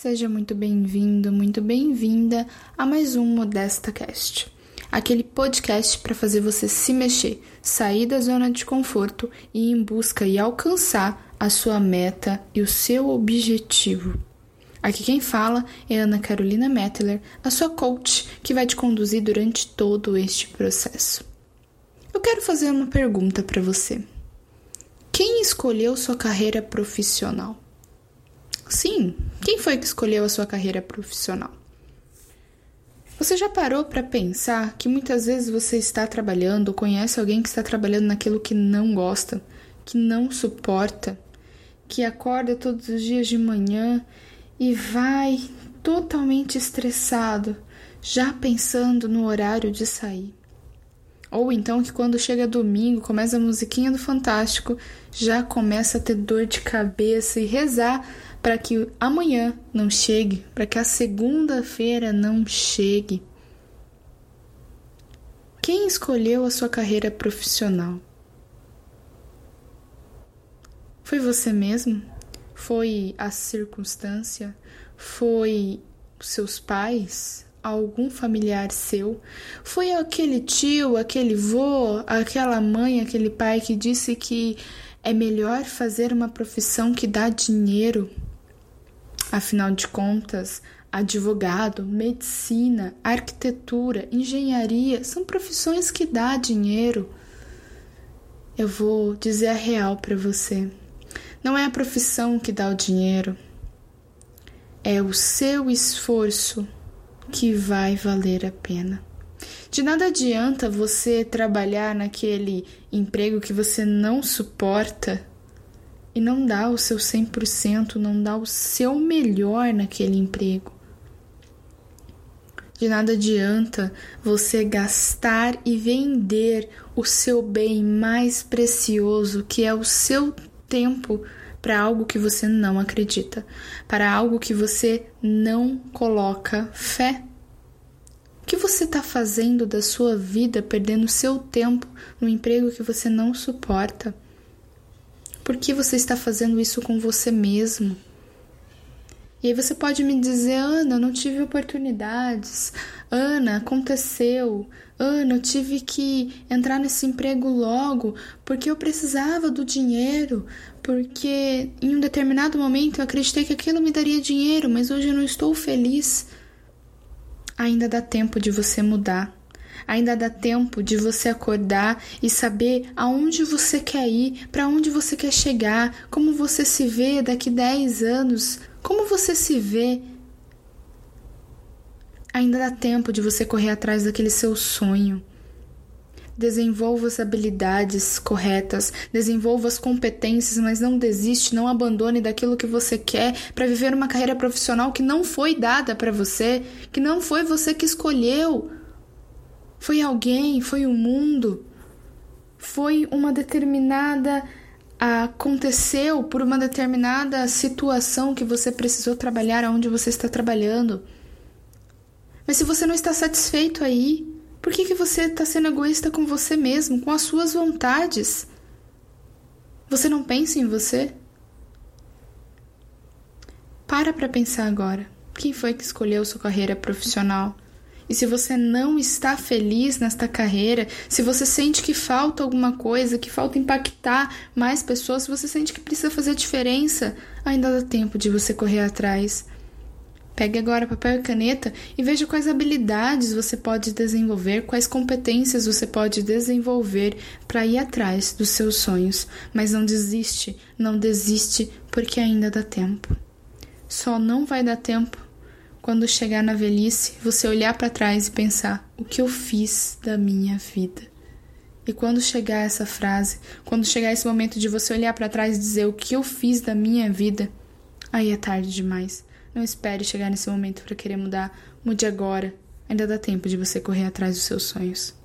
Seja muito bem-vindo, muito bem-vinda a mais um Modesta Cast. Aquele podcast para fazer você se mexer, sair da zona de conforto e ir em busca e alcançar a sua meta e o seu objetivo. Aqui quem fala é Ana Carolina Mettler, a sua coach que vai te conduzir durante todo este processo. Eu quero fazer uma pergunta para você. Quem escolheu sua carreira profissional? Sim, quem foi que escolheu a sua carreira profissional? Você já parou para pensar que muitas vezes você está trabalhando ou conhece alguém que está trabalhando naquilo que não gosta, que não suporta, que acorda todos os dias de manhã e vai totalmente estressado, já pensando no horário de sair? Ou então que quando chega domingo, começa a musiquinha do Fantástico, já começa a ter dor de cabeça e rezar para que amanhã não chegue, para que a segunda-feira não chegue. Quem escolheu a sua carreira profissional? Foi você mesmo? Foi a circunstância? Foi seus pais? algum familiar seu? Foi aquele tio, aquele vô, aquela mãe, aquele pai que disse que é melhor fazer uma profissão que dá dinheiro? Afinal de contas, advogado, medicina, arquitetura, engenharia são profissões que dá dinheiro. Eu vou dizer a real para você. Não é a profissão que dá o dinheiro, é o seu esforço que vai valer a pena. De nada adianta você trabalhar naquele emprego que você não suporta e não dar o seu 100%, não dar o seu melhor naquele emprego. De nada adianta você gastar e vender o seu bem mais precioso, que é o seu tempo, para algo que você não acredita, para algo que você não coloca fé. O que você está fazendo da sua vida perdendo seu tempo no emprego que você não suporta? Por que você está fazendo isso com você mesmo? E aí você pode me dizer, Ana, eu não tive oportunidades. Ana, aconteceu. Ana, eu tive que entrar nesse emprego logo porque eu precisava do dinheiro, porque em um determinado momento eu acreditei que aquilo me daria dinheiro, mas hoje eu não estou feliz. Ainda dá tempo de você mudar. Ainda dá tempo de você acordar e saber aonde você quer ir, para onde você quer chegar, como você se vê daqui 10 anos, como você se vê? Ainda dá tempo de você correr atrás daquele seu sonho. Desenvolva as habilidades corretas, desenvolva as competências, mas não desiste, não abandone daquilo que você quer para viver uma carreira profissional que não foi dada para você, que não foi você que escolheu. Foi alguém, foi o mundo, foi uma determinada aconteceu por uma determinada situação que você precisou trabalhar aonde você está trabalhando. Mas se você não está satisfeito aí, por que, que você está sendo egoísta com você mesmo, com as suas vontades? Você não pensa em você? Para para pensar agora. Quem foi que escolheu sua carreira profissional? E se você não está feliz nesta carreira, se você sente que falta alguma coisa, que falta impactar mais pessoas, se você sente que precisa fazer diferença, ainda dá tempo de você correr atrás. Pegue agora papel e caneta e veja quais habilidades você pode desenvolver, quais competências você pode desenvolver para ir atrás dos seus sonhos. Mas não desiste, não desiste, porque ainda dá tempo. Só não vai dar tempo quando chegar na velhice, você olhar para trás e pensar: o que eu fiz da minha vida? E quando chegar essa frase, quando chegar esse momento de você olhar para trás e dizer o que eu fiz da minha vida, aí é tarde demais. Não espere chegar nesse momento para querer mudar. Mude agora. Ainda dá tempo de você correr atrás dos seus sonhos.